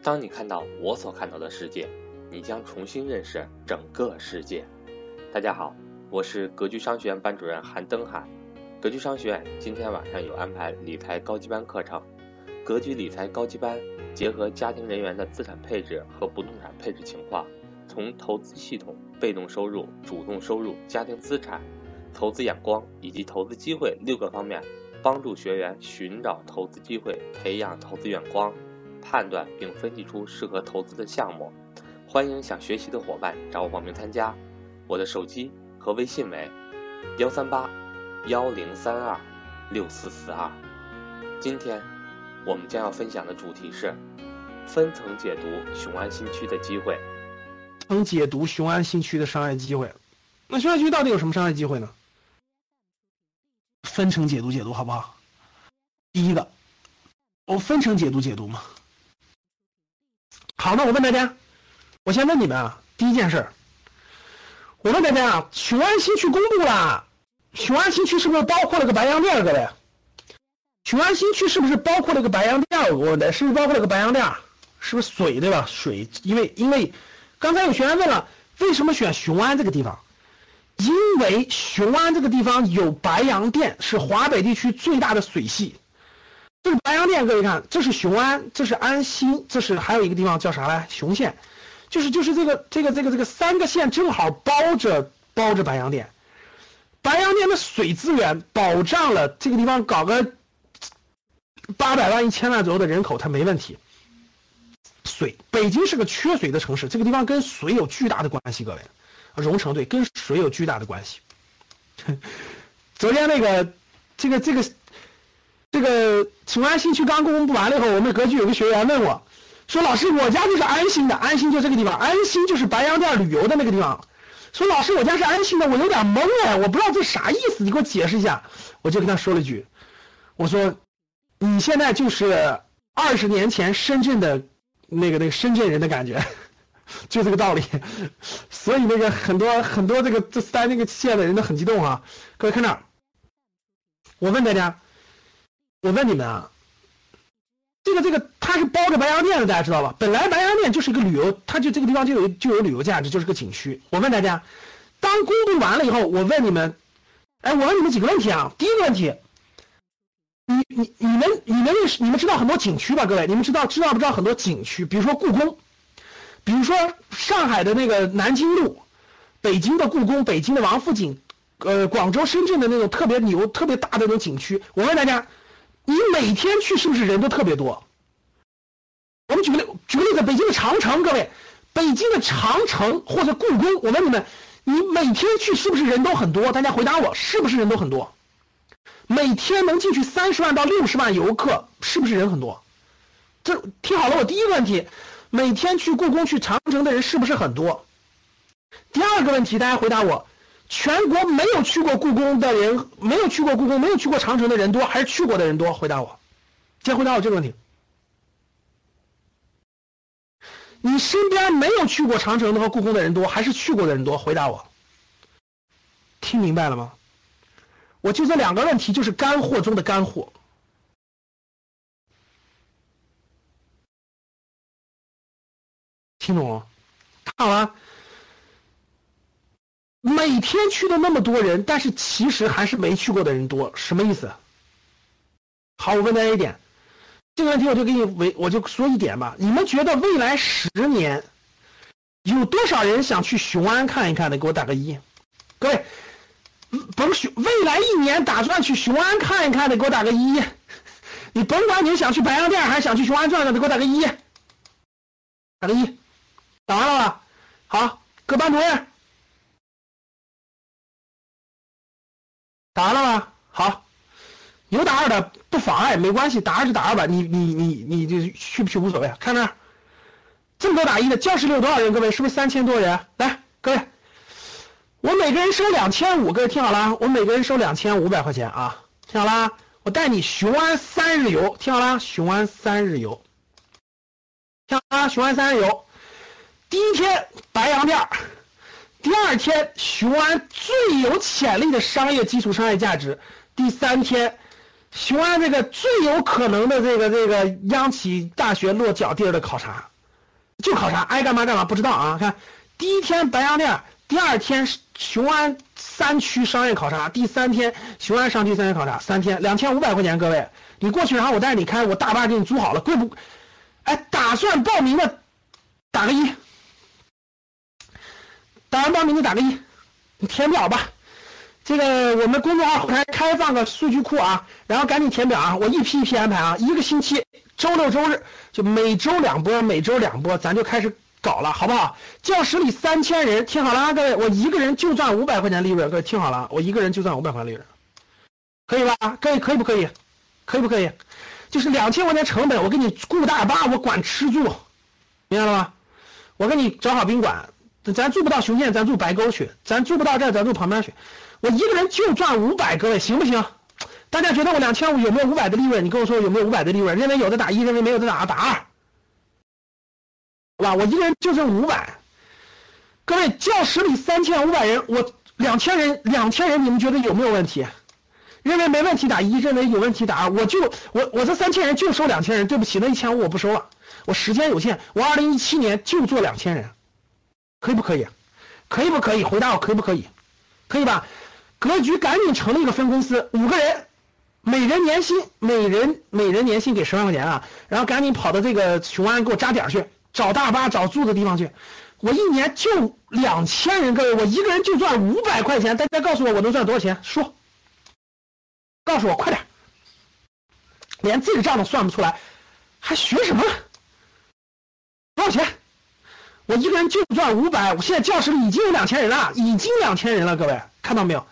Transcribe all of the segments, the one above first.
当你看到我所看到的世界，你将重新认识整个世界。大家好，我是格局商学院班主任韩登海。格局商学院今天晚上有安排理财高级班课程，格局理财高级班结合家庭人员的资产配置和不动产配置情况，从投资系统、被动收入、主动收入、家庭资产、投资眼光以及投资机会六个方面，帮助学员寻找投资机会，培养投资眼光。判断并分析出适合投资的项目，欢迎想学习的伙伴找我报名参加。我的手机和微信为幺三八幺零三二六四四二。今天我们将要分享的主题是分层解读雄安新区的机会。能解读雄安新区的商业机会，那雄安区到底有什么商业机会呢？分层解读解读好不好？第一个，我分层解读解读嘛。好，那我问大家，我先问你们啊，第一件事儿我问大家啊，雄安新区公布了，雄安新区是不是包括了个白洋淀？各位，雄安新区是不是包括了个白洋淀？我问的，是不是包括了个白洋淀？是不是水对吧？水，因为因为刚才有学员问了，为什么选雄安这个地方？因为雄安这个地方有白洋淀，是华北地区最大的水系。这是白洋淀，各位看，这是雄安，这是安新，这是还有一个地方叫啥来？雄县，就是就是这个这个这个这个三个县正好包着包着白洋淀。白洋淀的水资源保障了这个地方搞个八百万一千万左右的人口，它没问题。水，北京是个缺水的城市，这个地方跟水有巨大的关系，各位，荣成对，跟水有巨大的关系。昨天那个这个这个。这个雄安新区刚公布完了以后，我们格局有个学员问我，说：“老师，我家就是安新的，安新就这个地方，安新就是白洋淀旅游的那个地方。说老师，我家是安新的，我有点懵哎，我不知道这啥意思，你给我解释一下。”我就跟他说了一句，我说：“你现在就是二十年前深圳的那个那个深圳人的感觉，就这个道理。所以那个很多很多这个这三那个县的人都很激动啊。各位看这，我问大家。”我问你们啊，这个这个它是包着白洋淀的，大家知道吧？本来白洋淀就是一个旅游，它就这个地方就有就有旅游价值，就是个景区。我问大家，当公布完了以后，我问你们，哎，我问你们几个问题啊？第一个问题，你你你们你们认识你们知道很多景区吧？各位，你们知道知道不知道很多景区？比如说故宫，比如说上海的那个南京路，北京的故宫，北京的王府井，呃，广州、深圳的那种特别牛、特别大的那种景区。我问大家。你每天去是不是人都特别多？我们举个例，举个例子，北京的长城，各位，北京的长城或者故宫，我问你们，你每天去是不是人都很多？大家回答我，是不是人都很多？每天能进去三十万到六十万游客，是不是人很多？这听好了，我第一个问题，每天去故宫、去长城的人是不是很多？第二个问题，大家回答我。全国没有去过故宫的人，没有去过故宫，没有去过长城的人多，还是去过的人多？回答我，先回答我这个问题。你身边没有去过长城的和故宫的人多，还是去过的人多？回答我。听明白了吗？我就这两个问题，就是干货中的干货。听懂了？看完。每天去的那么多人，但是其实还是没去过的人多，什么意思？好，我问大家一点，这个问题我就给你为我就说一点吧。你们觉得未来十年有多少人想去雄安看一看的？给我打个一。各位，甭雄未来一年打算去雄安看一看的，给我打个一。你甭管你是想去白洋淀还是想去雄安转转的，给我打个一。打个一，打完了吧？好，各班主任。打了吧？好，有打二的不妨碍，没关系，打二就打二吧。你你你你就去不去无所谓。看那，这么多打一的，教室里有多少人？各位是不是三千多人？来，各位，我每个人收两千五，各位听好了，我每个人收两千五百块钱啊，听好了，我带你雄安三日游，听好了，雄安三日游，听好了，雄安三日游，第一天白洋淀。第二天，雄安最有潜力的商业基础商业价值；第三天，雄安这个最有可能的这个这个央企大学落脚地儿的考察，就考察，爱干嘛干嘛，不知道啊。看第一天白洋淀，第二天雄安三区商业考察，第三天雄安商区商业考察，三天两千五百块钱，各位，你过去然后我带你开，我大巴给你租好了，贵不？哎，打算报名的打个一，打完报名的打个一，你填表吧。这个我们公众号后台开放个数据库啊，然后赶紧填表啊，我一批一批安排啊，一个星期周六周日就每周两波，每周两波，咱就开始搞了，好不好？教室里三千人，听好了啊，各位，我一个人就赚五百块钱利润，各位听好了，我一个人就赚五百块利润，可以吧？各位可以不可以？可以不可以？就是两千块钱成本，我给你雇大巴，我管吃住，明白了吗？我给你找好宾馆，咱住不到雄县，咱住白沟去，咱住不到这儿，咱住旁边去。我一个人就赚五百，各位行不行？大家觉得我两千五有没有五百的利润？你跟我说有没有五百的利润？认为有的打一，认为没有的打打二，好吧？我一个人就挣五百。各位，教室里三千五百人，我两千人，两千人，你们觉得有没有问题？认为没问题打一，认为有问题打二。我就我我这三千人就收两千人，对不起，那一千五我不收了。我时间有限，我二零一七年就做两千人，可以不可以？可以不可以？回答我可以不可以？可以吧？格局赶紧成立一个分公司，五个人，每人年薪，每人每人年薪给十万块钱啊！然后赶紧跑到这个雄安给我扎点去，找大巴，找住的地方去。我一年就两千人，各位，我一个人就赚五百块钱。大家告诉我，我能赚多少钱？说，告诉我，快点！连这个账都算不出来，还学什么？多少钱？我一个人就赚五百。我现在教室里已经有两千人了，已经两千人了，各位看到没有？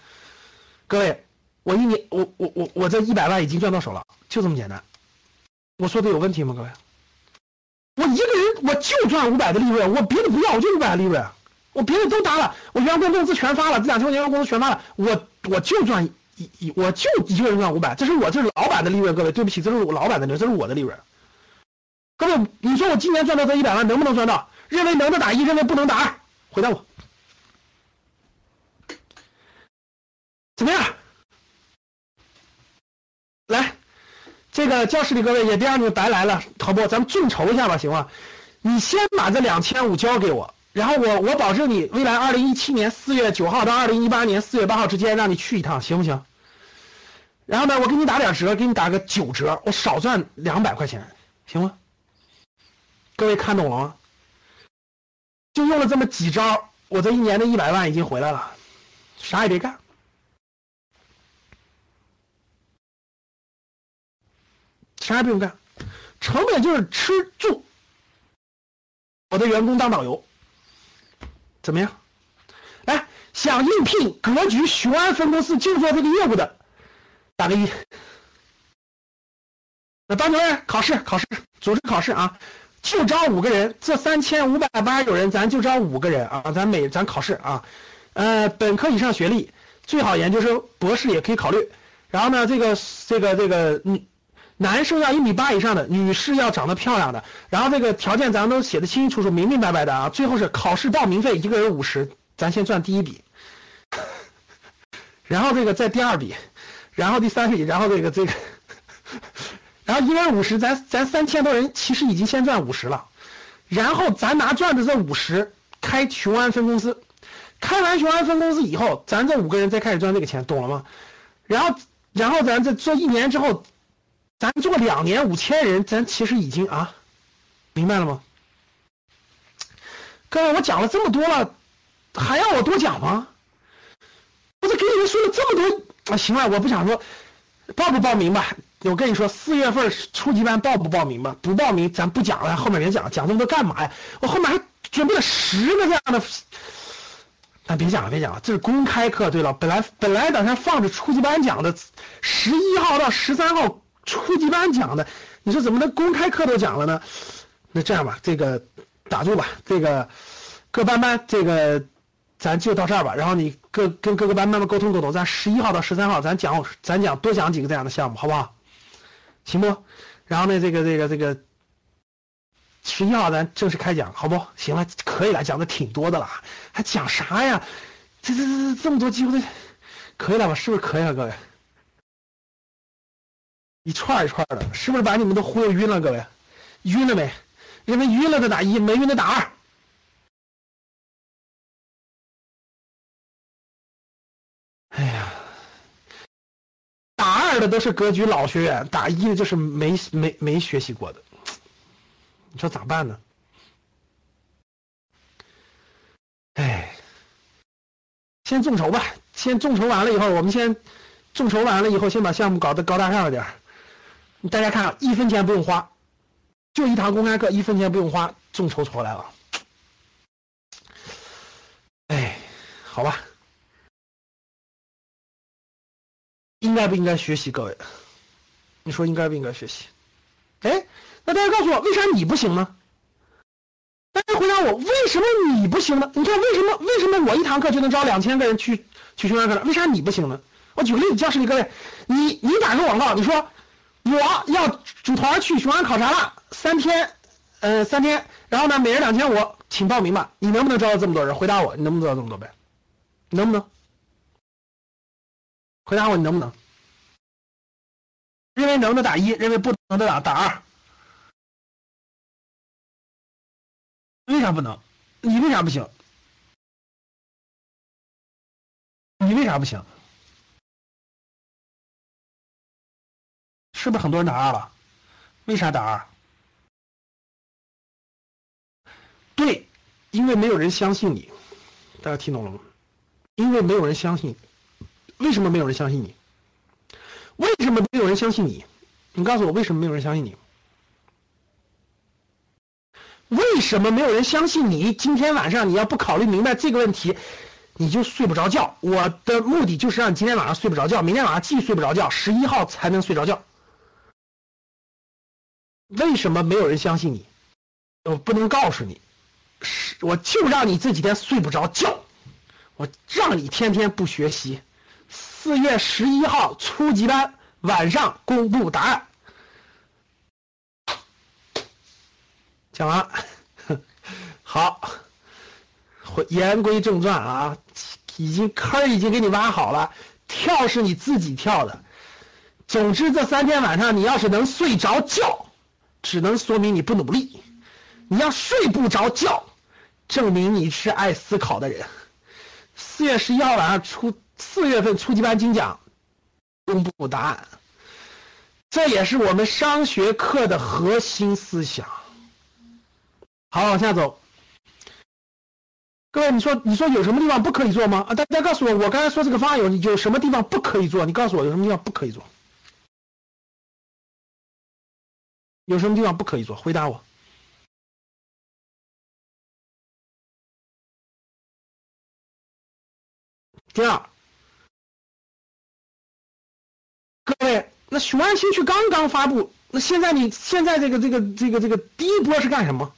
各位，我一年我我我我这一百万已经赚到手了，就这么简单。我说的有问题吗？各位，我一个人我就赚五百的利润，我别的不要，我就五百利润，我别的都搭了，我员工工资全发了，这两千块钱员工工资全发了，我我就赚一一我就一个人赚五百，这是我这是老板的利润，各位对不起，这是我老板的利润，这是我的利润。各位，你说我今年赚到这一百万能不能赚到？认为能的打一，认为不能打二，回答我。怎么样？来，这个教室里各位也别让你白来了，好不？咱们众筹一下吧，行吗？你先把这两千五交给我，然后我我保证你未来二零一七年四月九号到二零一八年四月八号之间让你去一趟，行不行？然后呢，我给你打点折，给你打个九折，我少赚两百块钱，行吗？各位看懂了吗？就用了这么几招，我这一年的一百万已经回来了，啥也别干。啥也不用干，成本就是吃住。我的员工当导游，怎么样？来，想应聘格局雄安分公司就做这个业务的，打个一。那班主任考试考试组织考试啊，就招五个人，这三千五百八十九人，咱就招五个人啊，咱每咱考试啊，呃，本科以上学历，最好研究生、博士也可以考虑。然后呢，这个这个这个嗯。男生要一米八以上的，女士要长得漂亮的，然后这个条件咱都写的清清楚楚、明明白白的啊。最后是考试报名费一个人五十，咱先赚第一笔，然后这个再第二笔，然后第三笔，然后这个这个，然后一人五十，咱咱三千多人其实已经先赚五十了，然后咱拿赚的这五十开雄安分公司，开完雄安分公司以后，咱这五个人再开始赚这个钱，懂了吗？然后然后咱这做一年之后。咱做两年五千人，咱其实已经啊，明白了吗？各位，我讲了这么多了，还要我多讲吗？我这给你们说了这么多啊，行了，我不想说，报不报名吧？我跟你说，四月份初级班报不报名吧？不报名，咱不讲了，后面别讲了，讲这么多干嘛呀？我后面还准备了十个这样的，咱别讲了，别讲了，这是公开课。对了，本来本来打算放着初级班讲的，十一号到十三号。初级班讲的，你说怎么能公开课都讲了呢？那这样吧，这个打住吧，这个各班班这个咱就到这儿吧。然后你各跟各个班慢慢沟通沟通，咱十一号到十三号咱讲咱讲多讲几个这样的项目，好不好？行不？然后呢，这个这个这个十一号咱正式开讲，好不？行了，可以了，讲的挺多的了，还讲啥呀？这这这这么多机会，可以了吧？是不是可以了，各位？一串一串的，是不是把你们都忽悠晕了？各位，晕了没？认为晕了的打一，没晕的打二。哎呀，打二都是格局老学员，打一的就是没没没学习过的，你说咋办呢？哎，先众筹吧，先众筹完了以后，我们先众筹完了以后，先把项目搞得高大上一点大家看，一分钱不用花，就一堂公开课，一分钱不用花，众筹出来了。哎，好吧，该不应该学习？各位，你说应该不应该学习？哎，那大家告诉我，为啥你不行呢？大家回答我，为什么你不行呢？你看为什么？为什么我一堂课就能招两千个人去去学完课了？为啥你不行呢？我举个例子，教室里各位，你你打个广告，你说我要组团去雄安考察了，三天，呃三天，然后呢每人两千五，请报名吧。你能不能招到这么多人？回答我，你能不能招到这么多呗？能不能？回答我，你能不能？认为能的打一，认为不能的打打二。为啥不能？你为啥不行？你为啥不行？是不是很多人打二了？为啥打二？对，因为没有人相信你。大家听懂了吗？因为没有人相信。为什么没有人相信你？为什么没有人相信你？你告诉我，为什么没有人相信你？为什么没有人相信你？今天晚上你要不考虑明白这个问题，你就睡不着觉。我的目的就是让你今天晚上睡不着觉，明天晚上继续睡不着觉，十一号才能睡着觉。为什么没有人相信你？我不能告诉你，我就让你这几天睡不着觉，我让你天天不学习。四月十一号初级班晚上公布答案。讲完，好，回言归正传啊，已经坑已经给你挖好了，跳是你自己跳的。总之这三天晚上你要是能睡着觉，只能说明你不努力；你要睡不着觉，证明你是爱思考的人。四月十一号晚上出四月份初级班精讲公布答案，这也是我们商学课的核心思想。好，往下走。各位，你说，你说有什么地方不可以做吗？啊，大家告诉我，我刚才说这个方案有有什么地方不可以做？你告诉我有什么地方不可以做？有什么地方不可以做？回答我。第二，雄安新区刚刚发布，那现在你现在这个这个这个这个第一波是干什么？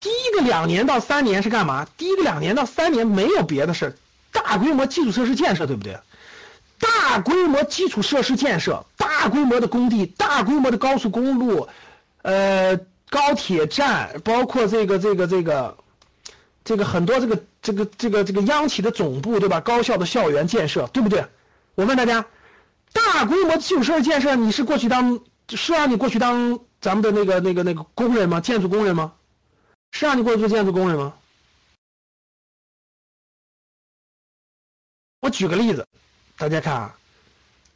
第一个两年到三年是干嘛？第一个两年到三年没有别的事大规模基础设施建设，对不对？大规模基础设施建设，大规模的工地，大规模的高速公路，呃，高铁站，包括这个这个这个，这个很多这个这个这个这个央企的总部，对吧？高校的校园建设，对不对？我问大家，大规模基础设施建设，你是过去当是让你过去当咱们的那个那个那个工人吗？建筑工人吗？是让你过去做建筑工人吗？我举个例子，大家看啊，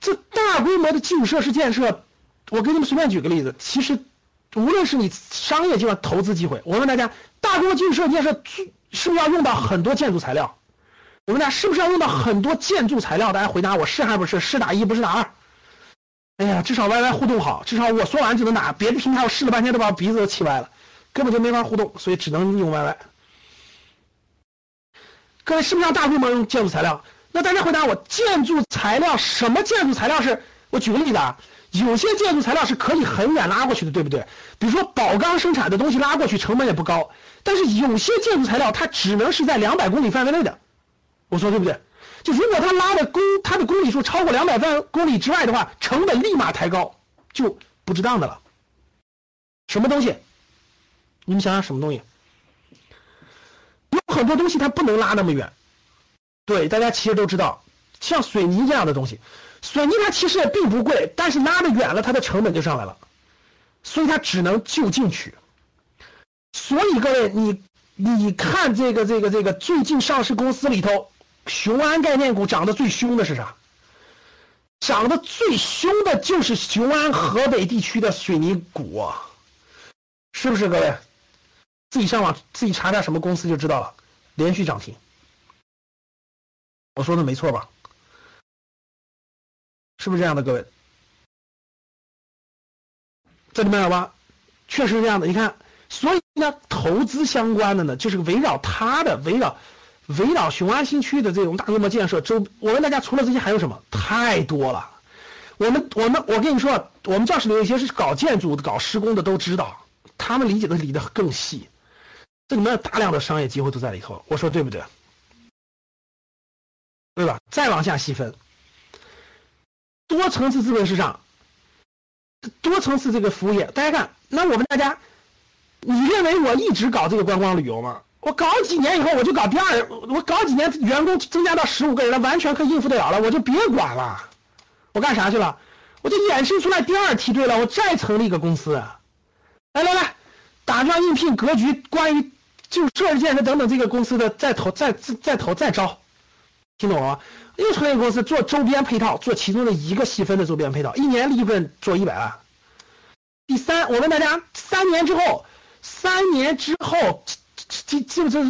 这大规模的基础设施建设，我给你们随便举个例子。其实，无论是你商业计划、投资机会，我问大家，大规模基础设施建设是不是要用到很多建筑材料？我问大家，是不是要用到很多建筑材料？大家回答我是还不是？是打一，不是打二。哎呀，至少 YY 互动好，至少我说完就能打。别的平台我试了半天都把我鼻子都气歪了。根本就没法互动，所以只能用 YY。各位是不是要大规模用建筑材料？那大家回答我，建筑材料什么建筑材料是？我举个例子啊，有些建筑材料是可以很远拉过去的，对不对？比如说宝钢生产的东西拉过去成本也不高，但是有些建筑材料它只能是在两百公里范围内的，我说对不对？就如果它拉的公它的公里数超过两百万公里之外的话，成本立马抬高，就不值当的了。什么东西？你们想想什么东西？有很多东西它不能拉那么远。对，大家其实都知道，像水泥这样的东西，水泥它其实也并不贵，但是拉得远了，它的成本就上来了，所以它只能就近取。所以各位，你你看这个这个这个最近上市公司里头，雄安概念股涨得最凶的是啥？涨得最凶的就是雄安河北地区的水泥股，是不是各位？自己上网自己查查什么公司就知道了，连续涨停。我说的没错吧？是不是这样的，各位？这里面有吧？确实是这样的。你看，所以呢，投资相关的呢，就是围绕它的，围绕围绕雄安新区的这种大规模建设周。我问大家，除了这些还有什么？太多了。我们我们我跟你说，我们教室里有一些是搞建筑、搞施工的，都知道，他们理解的理得更细。这里面有大量的商业机会都在里头。我说对不对？对吧？再往下细分，多层次资本市场，多层次这个服务业，大家看，那我问大家，你认为我一直搞这个观光旅游吗？我搞几年以后，我就搞第二，我搞几年，员工增加到十五个人了，完全可以应付得了了，我就别管了，我干啥去了？我就衍生出来第二梯队了，我再成立一个公司，来来来，打仗应聘格局，关于就设计建设等等这个公司的再投再再投再招。听懂了吗？又成立公司做周边配套，做其中的一个细分的周边配套，一年利润做一百万。第三，我问大家，三年之后，三年之后，这这这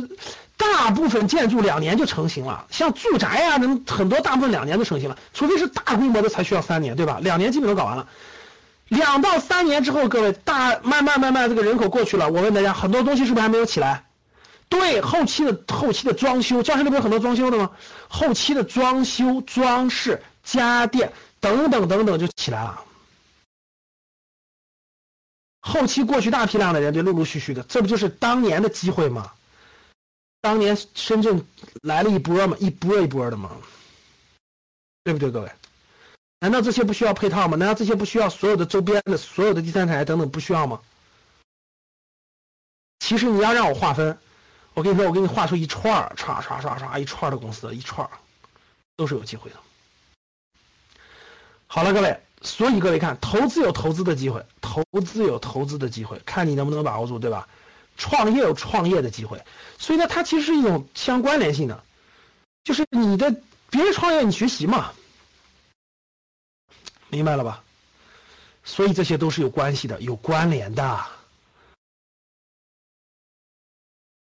大部分建筑两年就成型了，像住宅呀，能很多大部分两年都成型了，除非是大规模的才需要三年，对吧？两年基本都搞完了。两到三年之后，各位大慢慢慢慢这个人口过去了，我问大家，很多东西是不是还没有起来？对，后期的后期的装修，教室里边有很多装修的吗？后期的装修、装饰、家电等等等等就起来了。后期过去大批量的人就陆陆续续的，这不就是当年的机会吗？当年深圳来了一波嘛，一波一波的嘛，对不对，各位？难道这些不需要配套吗？难道这些不需要所有的周边的、所有的第三产业等等不需要吗？其实你要让我划分。我跟你说，我给你画出一串儿，唰唰唰唰一串的公司，一串都是有机会的。好了，各位，所以各位看，投资有投资的机会，投资有投资的机会，看你能不能把握住，对吧？创业有创业的机会，所以呢，它其实是一种相关联性的，就是你的别人创业，你学习嘛，明白了吧？所以这些都是有关系的，有关联的。